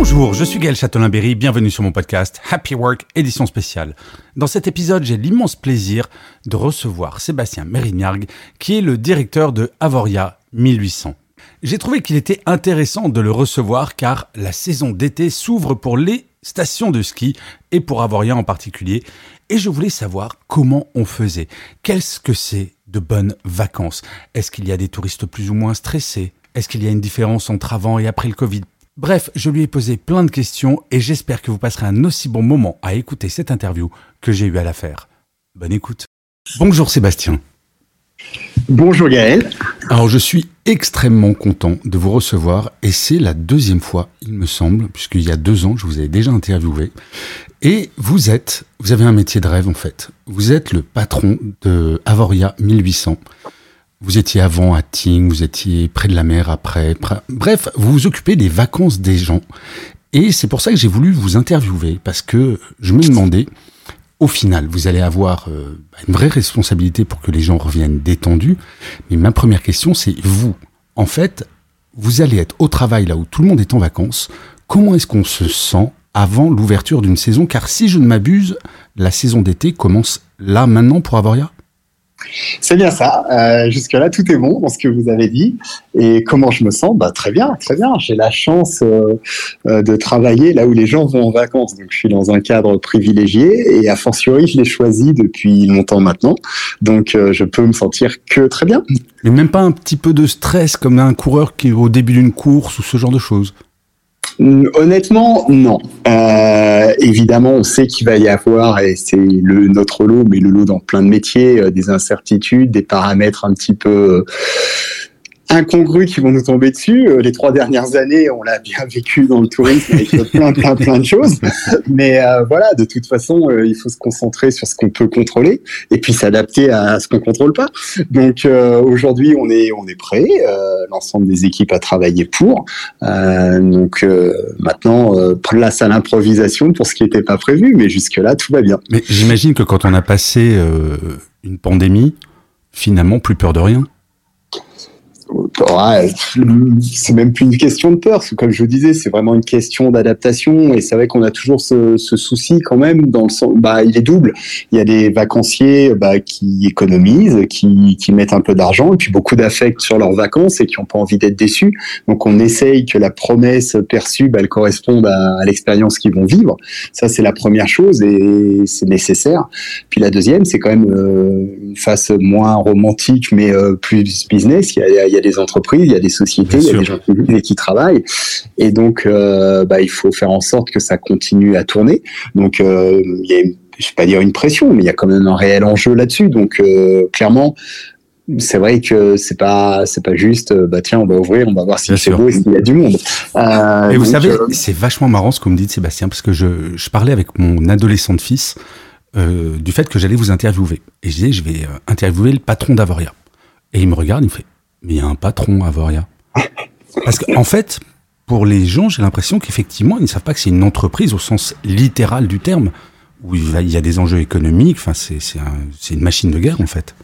Bonjour, je suis Gaël Châtelain-Berry, bienvenue sur mon podcast Happy Work édition spéciale. Dans cet épisode, j'ai l'immense plaisir de recevoir Sébastien Mérignargues, qui est le directeur de Avoria 1800. J'ai trouvé qu'il était intéressant de le recevoir car la saison d'été s'ouvre pour les stations de ski et pour Avoria en particulier. Et je voulais savoir comment on faisait. Qu'est-ce que c'est de bonnes vacances? Est-ce qu'il y a des touristes plus ou moins stressés? Est-ce qu'il y a une différence entre avant et après le Covid? Bref, je lui ai posé plein de questions et j'espère que vous passerez un aussi bon moment à écouter cette interview que j'ai eu à la faire. Bonne écoute. Bonjour Sébastien. Bonjour Gaël. Alors je suis extrêmement content de vous recevoir et c'est la deuxième fois, il me semble, puisqu'il y a deux ans, je vous avais déjà interviewé. Et vous êtes, vous avez un métier de rêve en fait. Vous êtes le patron de Avoria 1800. Vous étiez avant à Ting, vous étiez près de la mer après. Bref, vous vous occupez des vacances des gens. Et c'est pour ça que j'ai voulu vous interviewer, parce que je me demandais, au final, vous allez avoir euh, une vraie responsabilité pour que les gens reviennent détendus. Mais ma première question, c'est vous. En fait, vous allez être au travail là où tout le monde est en vacances. Comment est-ce qu'on se sent avant l'ouverture d'une saison? Car si je ne m'abuse, la saison d'été commence là maintenant pour Avoria c'est bien ça. Euh, Jusque-là, tout est bon dans ce que vous avez dit. Et comment je me sens? Bah, Très bien, très bien. J'ai la chance euh, euh, de travailler là où les gens vont en vacances. Donc, je suis dans un cadre privilégié et a fortiori, je l'ai choisi depuis longtemps maintenant. Donc, je peux me sentir que très bien. Et même pas un petit peu de stress comme un coureur qui est au début d'une course ou ce genre de choses Honnêtement, non. Euh, évidemment, on sait qu'il va y avoir, et c'est le notre lot, mais le lot dans plein de métiers, euh, des incertitudes, des paramètres un petit peu euh, incongrus qui vont nous tomber dessus. Euh, les trois dernières années, on l'a bien vécu dans le tourisme avec plein, plein, plein de choses. Mais euh, voilà, de toute façon, euh, il faut se concentrer sur ce qu'on peut contrôler et puis s'adapter à ce qu'on contrôle pas. Donc aujourd'hui, on est, on est prêt. L'ensemble des équipes a travaillé pour. donc maintenant, place à l'improvisation pour ce qui n'était pas prévu. Mais jusque là, tout va bien. Mais j'imagine que quand on a passé une pandémie, finalement, plus peur de rien. C'est même plus une question de peur. Comme je vous disais, c'est vraiment une question d'adaptation. Et c'est vrai qu'on a toujours ce, souci quand même. Dans le sens, bah, il est double. Il y a des vacanciers bah, qui économisent, qui, mettent un peu d'argent, et puis beaucoup d'affect sur leurs vacances et qui n'ont pas envie d'être déçus. Donc on essaye que la promesse perçue, bah, elle corresponde à, l'expérience qu'ils vont vivre. Ça, c'est la première chose et c'est nécessaire. Puis la deuxième, c'est quand même euh, une face moins romantique, mais euh, plus business. A des entreprises, il y a des sociétés, il y a des gens qui qui travaillent. Et donc, euh, bah, il faut faire en sorte que ça continue à tourner. Donc, euh, il y a, je vais pas dire une pression, mais il y a quand même un réel enjeu là-dessus. Donc, euh, clairement, c'est vrai que c'est pas c'est pas juste bah tiens on va ouvrir on va voir si c'est beau et s'il y a du monde euh, et vous savez c'est vachement marrant ce que vous me dites Sébastien parce que je, je parlais avec mon adolescent de fils euh, du fait que j'allais vous interviewer et je disais je vais interviewer le patron d'Avoria et il me regarde il me fait mais il y a un patron à Avoria. Parce qu'en en fait, pour les gens, j'ai l'impression qu'effectivement, ils ne savent pas que c'est une entreprise au sens littéral du terme, où il y a des enjeux économiques, enfin, c'est une machine de guerre, en fait.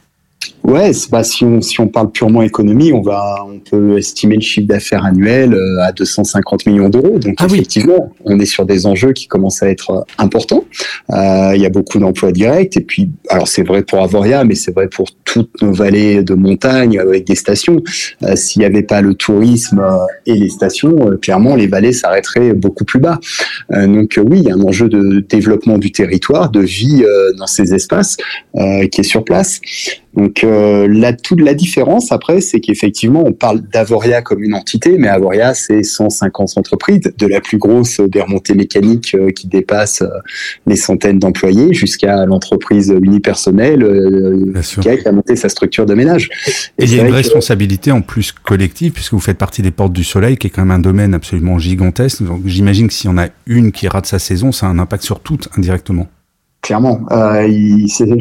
Ouais, bah, si, on, si on parle purement économie, on, va, on peut estimer le chiffre d'affaires annuel euh, à 250 millions d'euros. Donc ah effectivement, on est sur des enjeux qui commencent à être euh, importants. Euh, il y a beaucoup d'emplois directs. Et puis, alors c'est vrai pour Avoria, mais c'est vrai pour toutes nos vallées de montagne avec des stations. S'il n'y avait pas le tourisme et les stations, clairement, les vallées s'arrêteraient beaucoup plus bas. donc oui, il y a un enjeu de développement du territoire, de vie dans ces espaces qui est sur place. Donc euh, la toute la différence après, c'est qu'effectivement, on parle d'Avoria comme une entité, mais Avoria, c'est 150 entreprises, de la plus grosse des remontées mécaniques euh, qui dépasse euh, les centaines d'employés jusqu'à l'entreprise unipersonnelle euh, qui a monté sa structure de ménage. Et, il y a une responsabilité en plus collective, puisque vous faites partie des Portes du Soleil, qui est quand même un domaine absolument gigantesque. Donc j'imagine que s'il y en a une qui rate sa saison, ça a un impact sur toutes indirectement clairement. Euh,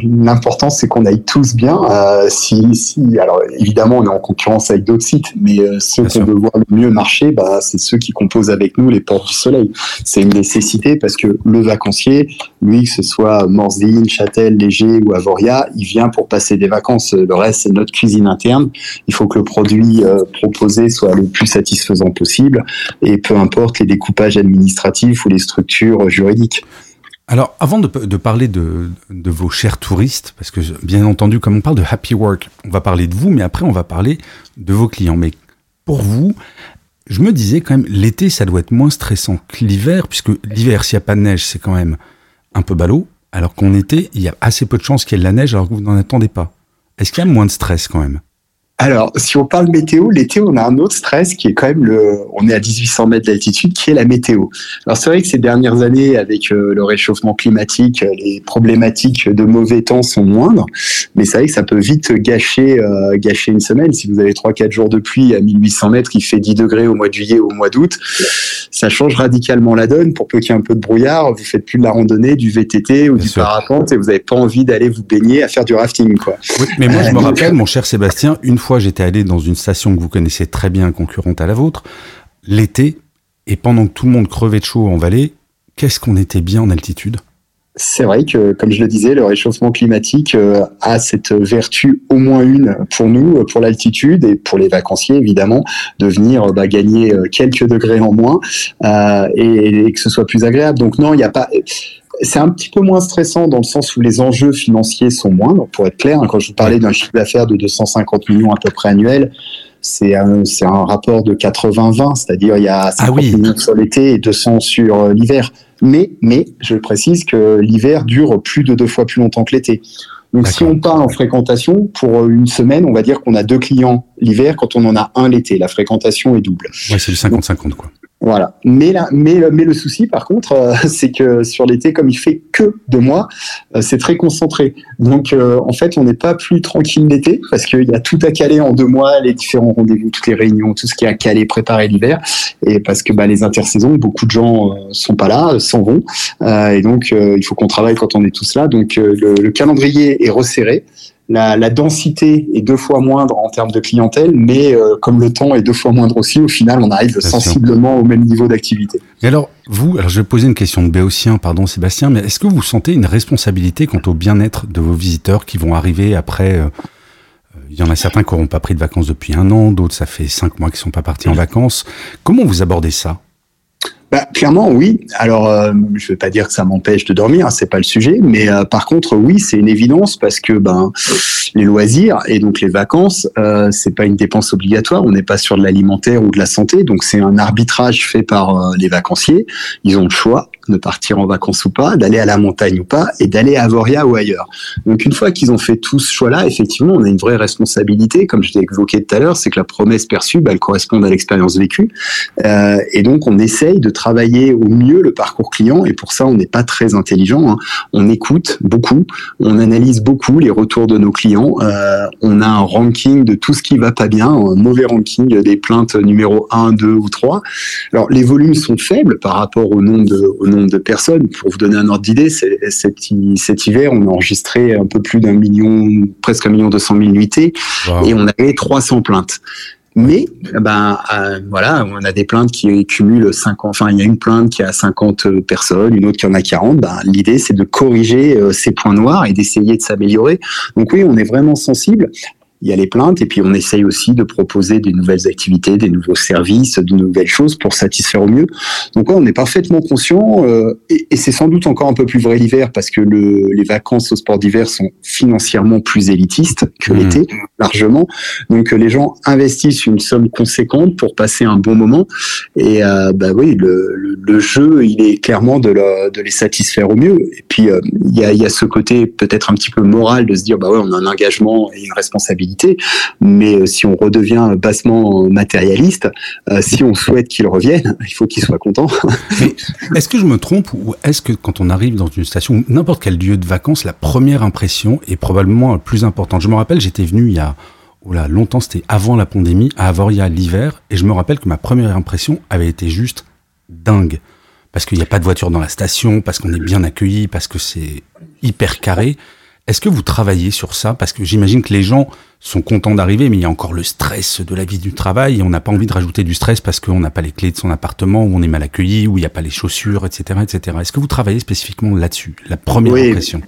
L'important, c'est qu'on aille tous bien. Euh, si, si, alors évidemment, on est en concurrence avec d'autres sites, mais euh, ceux qu'on veut voir le mieux marcher, bah, c'est ceux qui composent avec nous les portes du soleil. C'est une nécessité parce que le vacancier, lui, que ce soit Morzine, Châtel, Léger ou Avoria, il vient pour passer des vacances. Le reste, c'est notre cuisine interne. Il faut que le produit euh, proposé soit le plus satisfaisant possible et peu importe les découpages administratifs ou les structures juridiques. Alors, avant de, parler de, vos chers touristes, parce que bien entendu, comme on parle de happy work, on va parler de vous, mais après, on va parler de vos clients. Mais pour vous, je me disais quand même, l'été, ça doit être moins stressant que l'hiver, puisque l'hiver, s'il n'y a pas de neige, c'est quand même un peu ballot, alors qu'en été, il y a assez peu de chances qu'il y ait de la neige alors que vous n'en attendez pas. Est-ce qu'il y a moins de stress quand même? Alors, si on parle météo, l'été, on a un autre stress qui est quand même le, on est à 1800 mètres d'altitude, qui est la météo. Alors, c'est vrai que ces dernières années, avec euh, le réchauffement climatique, euh, les problématiques de mauvais temps sont moindres, mais c'est vrai que ça peut vite gâcher, euh, gâcher une semaine. Si vous avez 3-4 jours de pluie à 1800 mètres, qui fait 10 degrés au mois de juillet ou au mois d'août, ça change radicalement la donne. Pour peu qu'il y ait un peu de brouillard, vous faites plus de la randonnée, du VTT ou du parapente et vous n'avez pas envie d'aller vous baigner à faire du rafting, quoi. Oui, mais moi, je me rappelle, mon cher Sébastien, une fois j'étais allé dans une station que vous connaissez très bien, concurrente à la vôtre, l'été, et pendant que tout le monde crevait de chaud en vallée, qu'est-ce qu'on était bien en altitude? C'est vrai que, comme je le disais, le réchauffement climatique euh, a cette vertu, au moins une, pour nous, pour l'altitude et pour les vacanciers, évidemment, de venir bah, gagner euh, quelques degrés en moins euh, et, et, que ce soit plus agréable. Donc non, il n'y a pas c'est un petit peu moins stressant dans le sens où les enjeux financiers sont moindres. Pour être clair, hein, quand je vous parlais d'un chiffre d'affaires de 250 millions à peu près annuel, c'est un, c'est un rapport de 80-20, c'est-à-dire il y a 50 ah sur l'été et 200 sur euh, l'hiver. Mais, mais, je précise que l'hiver dure plus de deux fois plus longtemps que l'été. Donc si on parle en fréquentation, pour une semaine, on va dire qu'on a deux clients l'hiver quand on en a un l'été. La fréquentation est double. Ouais, c'est du 50-50 quoi. Voilà. Mais, là, mais, le souci, par contre, euh, c'est que sur l'été, comme il fait que deux mois, euh, c'est très concentré. Donc, euh, en fait, on n'est pas plus tranquille l'été parce qu'il y a tout à caler en deux mois, les différents rendez-vous, toutes les réunions, tout ce qui est à caler, préparer l'hiver. Et parce que bah, les intersaisons, beaucoup de gens sont pas là, s'en vont. et donc, il faut qu'on travaille quand on est tous là. Donc, le calendrier est resserré la, densité est deux fois moindre en termes de clientèle, mais euh, comme le temps est deux fois moindre aussi, au final, on arrive sensiblement au même niveau d'activité. Et alors, vous, alors je vais poser une question de béotien, pardon Sébastien, mais est-ce que vous sentez une responsabilité quant au bien-être de vos visiteurs qui vont arriver après euh, il y en a certains qui n'auront pas pris de vacances depuis un an, d'autres ça fait cinq mois qu'ils sont pas partis en vacances. Comment vous abordez ça? Bah, clairement, oui. Alors, euh, je ne vais pas dire que ça m'empêche de dormir, hein, c'est pas le sujet, mais euh, par contre, oui, c'est une évidence parce que ben les loisirs et donc les vacances, euh, c'est pas une dépense obligatoire. On n'est pas sur de l'alimentaire ou de la santé, donc c'est un arbitrage fait par euh, les vacanciers. Ils ont le choix de partir en vacances ou pas, d'aller à la montagne ou pas, et d'aller à Avoria ou ailleurs. Donc une fois qu'ils ont fait tout ce choix-là, effectivement, on a une vraie responsabilité, comme je l'ai évoqué tout à l'heure, c'est que la promesse perçue, bah, elle correspond à l'expérience vécue. Euh, et donc on essaye de travailler au mieux le parcours client, et pour ça on n'est pas très intelligent. Hein. On écoute beaucoup, on analyse beaucoup les retours de nos clients, euh, on a un ranking de tout ce qui va pas bien, un mauvais ranking des plaintes numéro 1, 2 ou 3. Alors les volumes sont faibles par rapport au nombre de, nombre de personnes. Pour vous donner un ordre d'idée, cet, hiver, on a enregistré un peu plus d'un million, presque un million deux cent mille nuitées, et on avait 300 plaintes. Mais ben euh, voilà, on a des plaintes qui cumulent 50 enfin il y a une plainte qui a 50 personnes, une autre qui en a 40, ben l'idée c'est de corriger euh, ces points noirs et d'essayer de s'améliorer. Donc oui, on est vraiment sensible il y a les plaintes, et puis on essaye aussi de proposer des nouvelles activités, des nouveaux services, de nouvelles choses pour satisfaire au mieux. Donc on est parfaitement conscient, euh, et, et c'est sans doute encore un peu plus vrai l'hiver parce que le, les vacances au sport d'hiver sont financièrement plus élitistes que Mmh. l'été, largement. Donc euh, les gens investissent une somme conséquente pour passer un bon moment. Et euh, bah oui, le, le, le jeu, il est clairement de, le- de les satisfaire au mieux. Et puis euh, il y, a, il y a ce côté peut-être un petit peu moral de se dire bah ouais, on a un engagement et une responsabilité. Mais euh, si on redevient bassement matérialiste, euh, si on souhaite qu'ils reviennent, il faut qu'ils soient contents. Mais est-ce que je me trompe ou est-ce que quand on arrive dans une station, n'importe quel lieu de vacances, la première impression est probablement la plus importante? Je me rappelle, j'étais venu il y a oh longtemps, c'était avant la pandémie, à Avoria l'hiver, et je me rappelle que ma première impression avait été juste dingue. Parce qu'il n'y a pas de voiture dans la station, parce qu'on est bien accueilli, parce que c'est hyper carré. Est-ce que vous travaillez sur ça? Parce que j'imagine que les gens sont contents d'arriver, mais il y a encore le stress de la vie du travail, et on n'a pas envie de rajouter du stress parce qu'on n'a pas les clés de son appartement, ou on est mal accueilli, ou il n'y a pas les chaussures, etc. etc. Est-ce que vous travaillez spécifiquement là-dessus? La première Oui. impression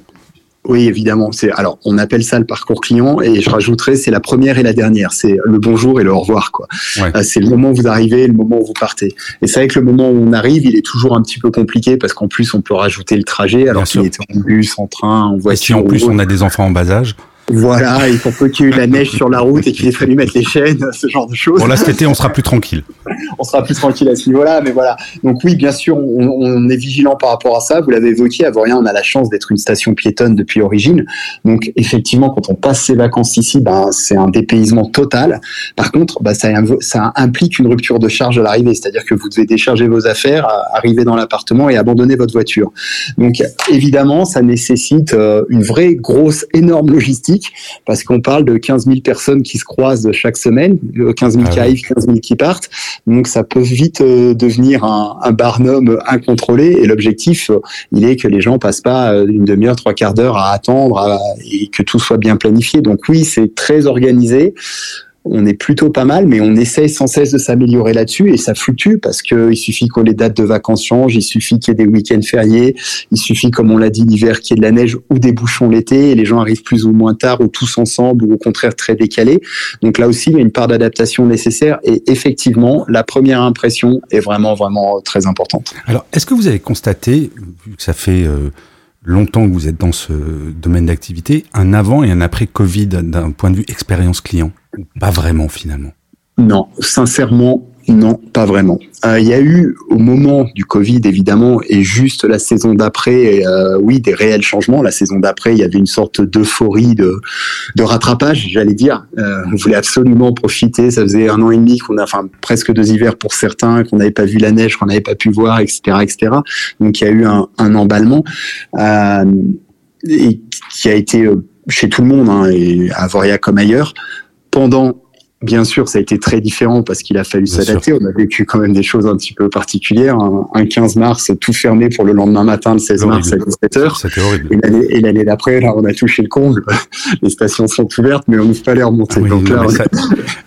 Oui, évidemment. C'est alors on appelle ça le parcours client et je rajouterais c'est la première et la dernière. C'est le bonjour et le au revoir quoi. Ouais. Euh, C'est le moment où vous arrivez, le moment où vous partez. Et c'est vrai que le moment où on arrive, il est toujours un petit peu compliqué parce qu'en plus on peut rajouter le trajet alors qu'il était en bus, en train, en Et si voiture. en plus on a des enfants en bas âge voilà, il faut peu qu'il y ait eu de la neige sur la route et qu'il ait fallu mettre les chaînes, ce genre de choses Bon là cet été on sera plus tranquille. on sera plus tranquille à ce niveau-là. Mais voilà. Donc oui, bien sûr, on, on est vigilant par rapport à ça. Vous l'avez évoqué, à Vorien, on a la chance d'être une station piétonne depuis origine. Donc effectivement, quand on passe ses vacances ici, ben, c'est un dépaysement total. Par contre, ben, ça, implique une rupture de charge à l'arrivée. C'est-à-dire que vous devez décharger vos affaires, à- arriver dans l'appartement et abandonner votre voiture. Donc évidemment, ça nécessite euh, une vraie, grosse, énorme logistique parce qu'on parle de 15 000 personnes qui se croisent chaque semaine, euh, 15 000 Ah qui arrivent, 15 000 qui partent. Donc ça peut vite euh, devenir un, un barnum incontrôlé et l'objectif, euh, il est que les gens passent pas euh, une demi-heure, trois quarts d'heure à attendre à- et que tout soit bien planifié. Donc oui, c'est très organisé. On est plutôt pas mal, mais on essaye sans cesse de s'améliorer là-dessus et ça fluctue parce que il suffit que les dates de vacances changent, il suffit qu'il y ait des week-ends fériés, il suffit, comme on l'a dit, l'hiver qu'il y ait de la neige ou des bouchons l'été et les gens arrivent plus ou moins tard ou tous ensemble ou au contraire très décalés. Donc là aussi, il y a une part d'adaptation nécessaire et effectivement, la première impression est vraiment, vraiment très importante. Alors, est-ce que vous avez constaté, vu que ça fait euh, longtemps que vous êtes dans ce domaine d'activité, un avant et un après Covid d'un point de vue expérience client Pas vraiment finalement? Non, sincèrement, non, pas vraiment. Euh, Il y a eu au moment du Covid évidemment et juste la saison d'après, euh, oui, des réels changements. La saison d'après, il y avait une sorte d'euphorie de, de rattrapage, j'allais dire. Euh, on voulait absolument profiter. Ça faisait un an et demi qu'on a, enfin presque deux hivers pour certains, qu'on n'avait pas vu la neige, qu'on n'avait pas pu voir, etc., etc. Donc il y a eu un, un emballement euh, et qui a été euh, chez tout le monde, hein, et à Voria comme ailleurs, pendant Bien sûr, ça a été très différent parce qu'il a fallu s'adapter. On a vécu quand même des choses un petit peu particulières. Un, un 15 mars, tout fermé pour le lendemain matin, le 16 mars à 17h. C'était horrible. Et l'année, d'après, là, on a touché le comble. Les stations sont ouvertes, mais on n'ouvre pas les remonter. Ah oui, Donc non, là, mais on- ça-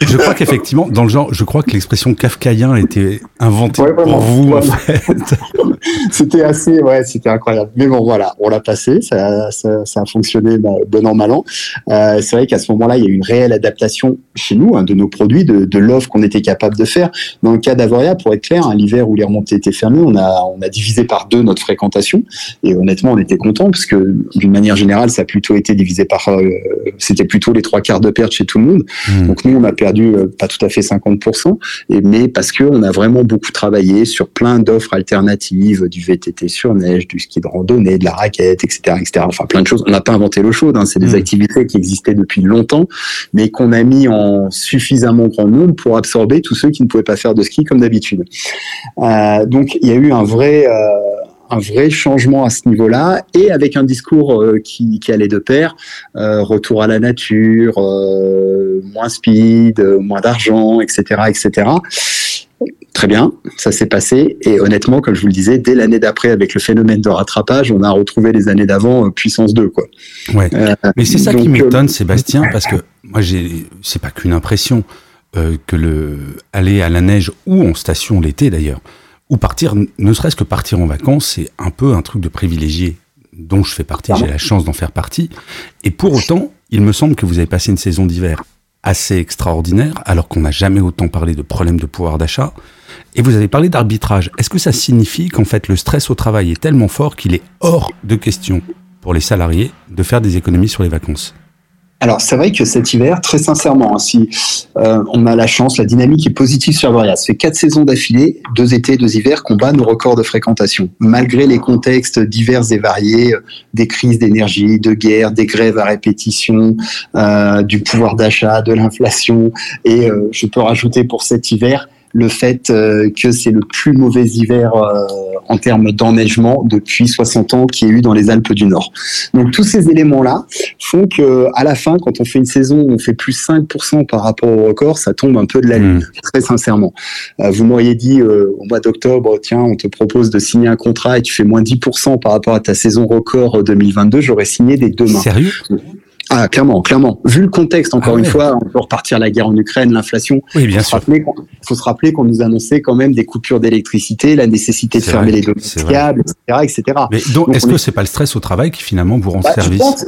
je crois qu'effectivement, dans le genre, je crois que l'expression kafkaïen a été inventée Ouais, pour vous, en fait. c'était assez, ouais, c'était incroyable. Mais bon, voilà, on l'a passé, ça, ça, ça a fonctionné bah, bon an, mal an. Euh, c'est vrai qu'à ce moment-là, il y a eu une réelle adaptation chez nous hein, de nos produits, de, de l'offre qu'on était capable de faire. Dans le cas d'Avoria, pour être clair, hein, l'hiver où les remontées étaient fermées, on a, on a divisé par deux notre fréquentation. Et honnêtement, on était content parce que d'une manière générale, ça a plutôt été divisé par, euh, c'était plutôt les trois quarts de perte chez tout le monde. Hmm. Donc nous, on a perdu euh, pas tout à fait 50%, et, mais parce que on a vraiment beaucoup travaillé sur plein d'offres alternatives, du VTT sur neige, du ski de randonnée, de la raquette, etc., etc. Enfin, plein de choses. On n'a pas inventé l'eau chaude. Hein, c'est des Mm. activités qui existaient depuis longtemps, mais qu'on a mis en suffisamment grand nombre pour absorber tous ceux qui ne pouvaient pas faire de ski comme d'habitude. Euh, donc, il y a eu un vrai euh, un vrai changement à ce niveau-là et avec un discours euh, qui, qui allait de pair, retour à la nature, moins speed, moins d'argent, etc., etc. Très bien, ça s'est passé et honnêtement, comme je vous le disais, dès l'année d'après, avec le phénomène de rattrapage, on a retrouvé les années d'avant euh, puissance 2 quoi. Ouais. Euh, Mais c'est ça qui euh, m'étonne, Sébastien, parce que moi, j'ai, c'est pas qu'une impression euh, que le aller à la neige ou en station l'été d'ailleurs, ou partir, ne serait-ce que partir en vacances, c'est un peu un truc de privilégié dont je fais partie. J'ai la chance d'en faire partie. Et pour autant, il me semble que vous avez passé une saison d'hiver assez extraordinaire, alors qu'on n'a jamais autant parlé de problèmes de pouvoir d'achat. Et vous avez parlé d'arbitrage. Est-ce que ça signifie qu'en fait le stress au travail est tellement fort qu'il est hors de question pour les salariés de faire des économies sur les vacances? Alors c'est vrai que cet hiver, très sincèrement, hein, si euh, on a la chance, la dynamique est positive sur Voria. Ça fait quatre saisons d'affilée, deux étés, deux hivers, qu'on bat nos records de fréquentation, malgré les contextes divers et variés, euh, des crises d'énergie, de guerre, des grèves à répétition, euh, du pouvoir d'achat, de l'inflation, et je peux rajouter pour cet hiver le fait euh, que c'est le plus mauvais hiver euh, en termes d'enneigement depuis 60 ans qu'il y a eu dans les Alpes du Nord. Donc tous ces éléments-là font que à la fin, quand on fait une saison où on fait plus 5% par rapport au record, ça tombe un peu de la lune, mmh. très sincèrement. Euh, vous m'auriez dit au mois d'octobre, tiens, on te propose de signer un contrat et tu fais moins 10% par rapport à ta saison record 2022, j'aurais signé des deux mains. Sérieux? Ah, clairement, clairement. Vu le contexte, encore ah une fois, on peut repartir la guerre en Ukraine, l'inflation. Oui, bien sûr. Il faut se rappeler qu'on nous annonçait quand même des coupures d'électricité, la nécessité de fermer les domaines etc., etc. Mais donc, est-ce que c'est pas le stress au travail qui finalement vous rend bah, service? je pense,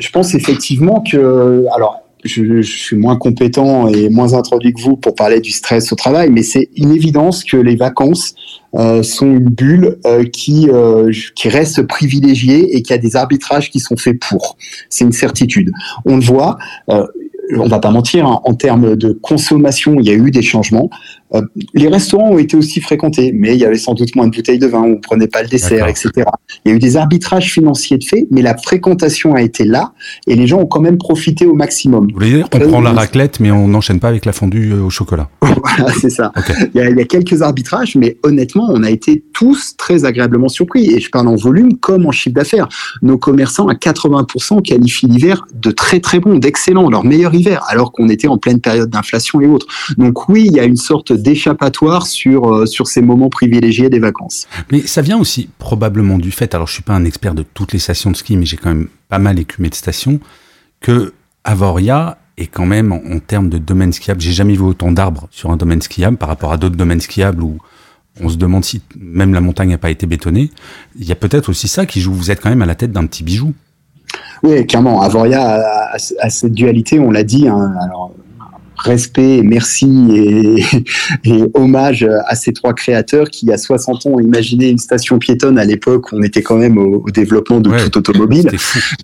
je pense effectivement que, alors, je, je, suis moins compétent et moins introduit que vous pour parler du stress au travail, mais c'est une évidence que les vacances euh, sont une bulle euh, qui euh, qui reste privilégiée et qui a des arbitrages qui sont faits pour. C'est une certitude. On le voit. On va pas mentir, hein, en termes de consommation, il y a eu des changements. Euh, les restaurants ont été aussi fréquentés, mais il y avait sans doute moins de bouteilles de vin, on prenait pas le dessert, etc. Il y a eu des arbitrages financiers de fait, mais la fréquentation a été là et les gens ont quand même profité au maximum. Vous voulez dire, on prend la raclette, mais on n'enchaîne pas avec la fondue euh, au chocolat? voilà, c'est ça. Il, y a, il, y a, quelques arbitrages, mais honnêtement, on a été tous très agréablement surpris. Et je parle en volume comme en chiffre d'affaires. Nos commerçants à 80% qualifient l'hiver de très très bon, d'excellent, leur meilleur hiver, alors qu'on était en pleine période d'inflation et autres. Donc oui, il y a une sorte d'échappatoire sur, euh, sur ces moments privilégiés des vacances. Mais ça vient aussi probablement du fait, alors je suis pas un expert de toutes les stations de ski, mais j'ai quand même pas mal écumé de stations, que Avoria est quand même, en, termes de domaine skiable, j'ai jamais vu autant d'arbres sur un domaine skiable par rapport à d'autres domaines skiables où on se demande si même la montagne n'a pas été bétonnée. Il y a peut-être aussi ça qui joue. Vous êtes quand même à la tête d'un petit bijou. Oui, clairement. Avoria a, a, cette dualité, on l'a dit. Hein, alors, respect, merci et, et, hommage à ces trois créateurs qui, il y a 60 ans, ont imaginé une station piétonne à l'époque où on était quand même au, développement de tout automobile.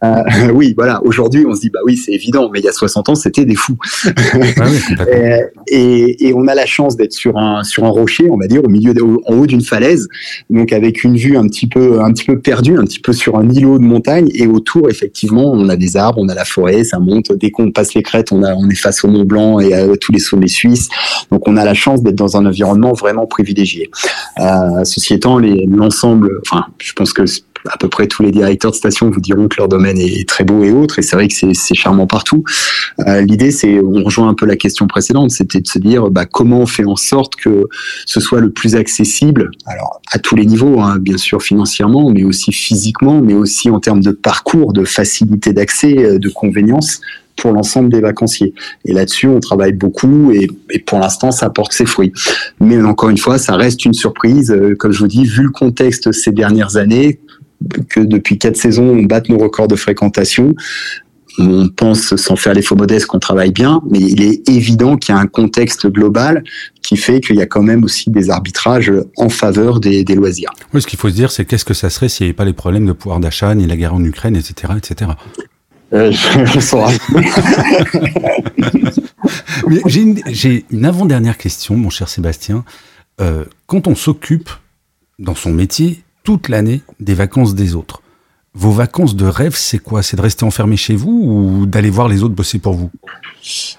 Euh, oui, voilà. Aujourd'hui, on se dit, bah oui, c'est évident, mais il y a 60 ans, c'était des fous. et, et, on a la chance d'être sur un, sur un rocher, on va dire, au milieu, en haut d'une falaise, donc avec une vue un petit peu, un petit peu perdue, un petit peu sur un îlot de montagne, et autour, effectivement, on a des arbres, on a la forêt, ça monte. Dès qu'on passe les crêtes, on, a, on est face au Mont Blanc et tous les sommets suisses. Donc on a la chance d'être dans un environnement vraiment privilégié. Euh, ceci étant, l'ensemble, enfin, je pense que à peu près tous les directeurs de station vous diront que leur domaine est très beau et autre, et c'est vrai que c'est charmant partout. Euh, L'idée, c'est, on rejoint un peu la question précédente, c'était de se dire bah, comment on fait en sorte que ce soit le plus accessible, alors à tous les niveaux, hein, bien sûr financièrement, mais aussi physiquement, mais aussi en termes de parcours, de facilité d'accès, euh, de convenience pour l'ensemble des vacanciers. Et là-dessus, on travaille beaucoup et, pour l'instant, ça porte ses fruits. Mais encore une fois, ça reste une surprise. Euh, comme je vous dis, vu le contexte ces dernières années, que depuis quatre saisons, on batte nos records de fréquentation. On pense, sans faire les faux modestes, qu'on travaille bien, mais il est évident qu'il y a un contexte global qui fait qu'il y a quand même aussi des arbitrages en faveur des, des loisirs. Oui, ce qu'il faut se dire, c'est qu'est-ce que ça serait s'il n'y avait pas les problèmes de pouvoir d'achat, ni la guerre en Ukraine, etc., etc. Euh, j'ai une, une avant-dernière question, mon cher Sébastien. Euh, quand on s'occupe dans son métier toute l'année des vacances des autres, vos vacances de rêve, c'est quoi? C'est de rester enfermé chez vous ou d'aller voir les autres bosser pour vous?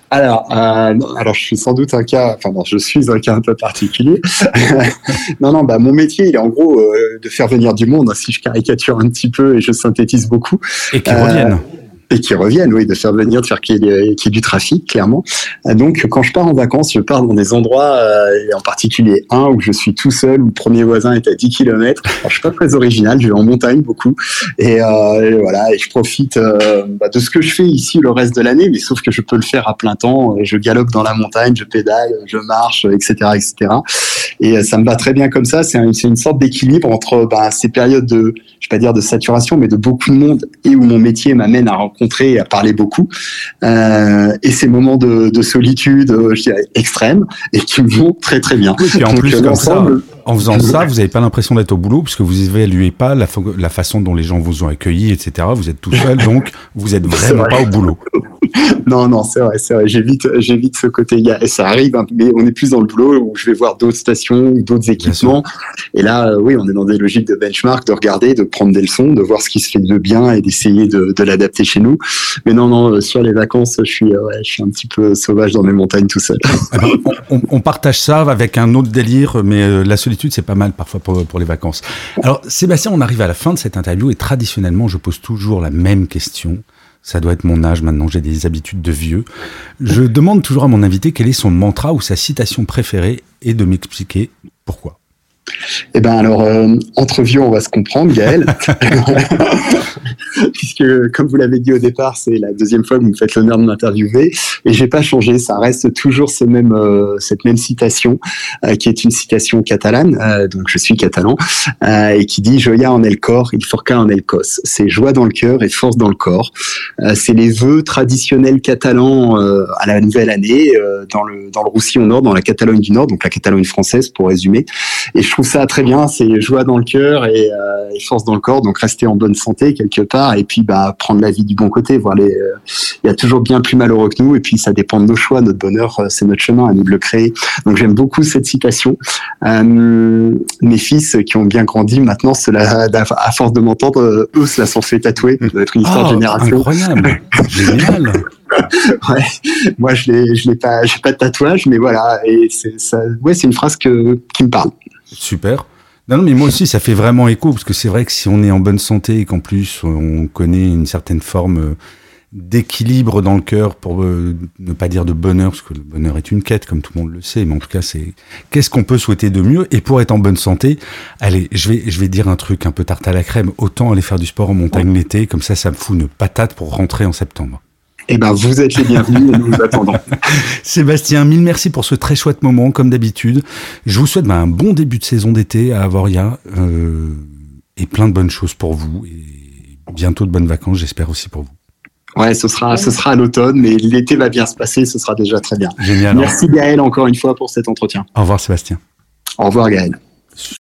Alors, euh, alors, je suis sans doute un cas, enfin non, je suis un cas un peu particulier. non, non, bah mon métier, il est en gros euh, de faire venir du monde, hein, si je caricature un petit peu et je synthétise beaucoup. Et qu'ils reviennent et qui reviennent, oui, de faire venir, de faire qu'il y, ait du trafic, clairement. Euh, donc, quand je pars en vacances, je pars dans des endroits, euh, et en particulier un où je suis tout seul, où le premier voisin est à 10 km. Alors, je suis pas très original, je vais en montagne beaucoup, et, euh, voilà, et je profite euh, bah, de ce que je fais ici le reste de l'année, mais sauf que je peux le faire à plein temps. Je galope dans la montagne, je pédale, je marche, etc., etc. Et ça me va très bien comme ça. C'est un, une sorte d'équilibre entre bah, ces périodes de, je vais pas dire de saturation, mais de beaucoup de monde et où mon métier m'amène à rencontrer et à parler beaucoup. Euh, et ces moments de, de solitude, euh, je dirais, extrêmes, et qui me vont très très bien. et en plus, comme ça, en faisant ça, vous n'avez pas l'impression d'être au boulot, puisque vous évaluez pas la, la, façon dont les gens vous ont accueilli, etc. Vous êtes tout seul, donc vous êtes vraiment pas au boulot. non, non, c'est vrai, c'est vrai. J'évite, j'évite ce côté. Et ça arrive, hein, mais on est plus dans le boulot où je vais voir d'autres stations, d'autres équipements. Et là, euh, oui, on est dans des logiques de benchmark, de regarder, de prendre des leçons, de voir ce qui se fait de bien et d'essayer de, de l'adapter chez nous. Mais non, non, euh, sur les vacances, je suis, euh, ouais, je suis un petit peu sauvage dans mes montagnes tout seul. Eh ben, on, on, partage ça avec un autre délire, mais la solitude, c'est pas mal parfois pour, pour les vacances. Alors, Sébastien, on arrive à la fin de cette interview et traditionnellement, je pose toujours la même question. Ça doit être mon âge maintenant, j'ai des habitudes de vieux. Je demande toujours à mon invité quel est son mantra ou sa citation préférée et de m'expliquer pourquoi. Eh ben alors, euh, on va se comprendre, Gaël. Puisque, comme vous l'avez dit au départ, c'est la deuxième fois que vous me faites l'honneur de m'interviewer. Et j'ai pas changé, ça reste toujours ce même, euh, cette même citation, euh, qui est une citation catalane, donc je suis catalan, et qui dit « Joia en el corps, il forca en el cos ». C'est joie dans le cœur et force dans le corps. c'est les vœux traditionnels catalans à la nouvelle année, dans, le, dans le Roussillon Nord, dans la Catalogne du Nord, donc la Catalogne française pour résumer. Trouve ça très bien, c'est joie dans le cœur et, euh, et, force dans le corps, donc rester en bonne santé quelque part et puis bah prendre la vie du bon côté. Voir les, euh, il y a toujours bien plus malheureux que nous et puis ça dépend de nos choix, notre bonheur, euh, c'est notre chemin à nous de le créer. Donc j'aime beaucoup cette citation. Euh, mes fils qui ont bien grandi maintenant, cela, à force de m'entendre, eux, cela s'en fait tatouer. Ça doit être une histoire de oh, génération. Incroyable, génial. ouais. Moi, je l'ai, je l'ai pas, j'ai pas de tatouage, mais voilà. Et c'est ça, ouais, c'est une phrase que, qui me parle. Super. Non, non, mais moi aussi, ça fait vraiment écho, parce que c'est vrai que si on est en bonne santé et qu'en plus on connaît une certaine forme euh, d'équilibre dans le cœur, pour euh, ne pas dire de bonheur, parce que le bonheur est une quête, comme tout le monde le sait, mais en tout cas, c'est qu'est-ce qu'on peut souhaiter de mieux? Et pour être en bonne santé, allez, je vais, je vais dire un truc un peu tarte à la crème, autant aller faire du sport en montagne l'été, comme ça, ça me fout une patate pour rentrer en septembre eh ben, vous êtes les bienvenus et nous vous attendons. Sébastien, mille merci pour ce très chouette moment, comme d'habitude. Je vous souhaite ben, un bon début de saison d'été à Avoria euh, et plein de bonnes choses pour vous et bientôt de bonnes vacances, j'espère aussi pour vous. Ouais, ce sera, ce sera à l'automne, mais l'été va bien se passer, ce sera déjà très bien. Génial. Merci Gaël encore une fois pour cet entretien. Au revoir Sébastien. Au revoir Gaël.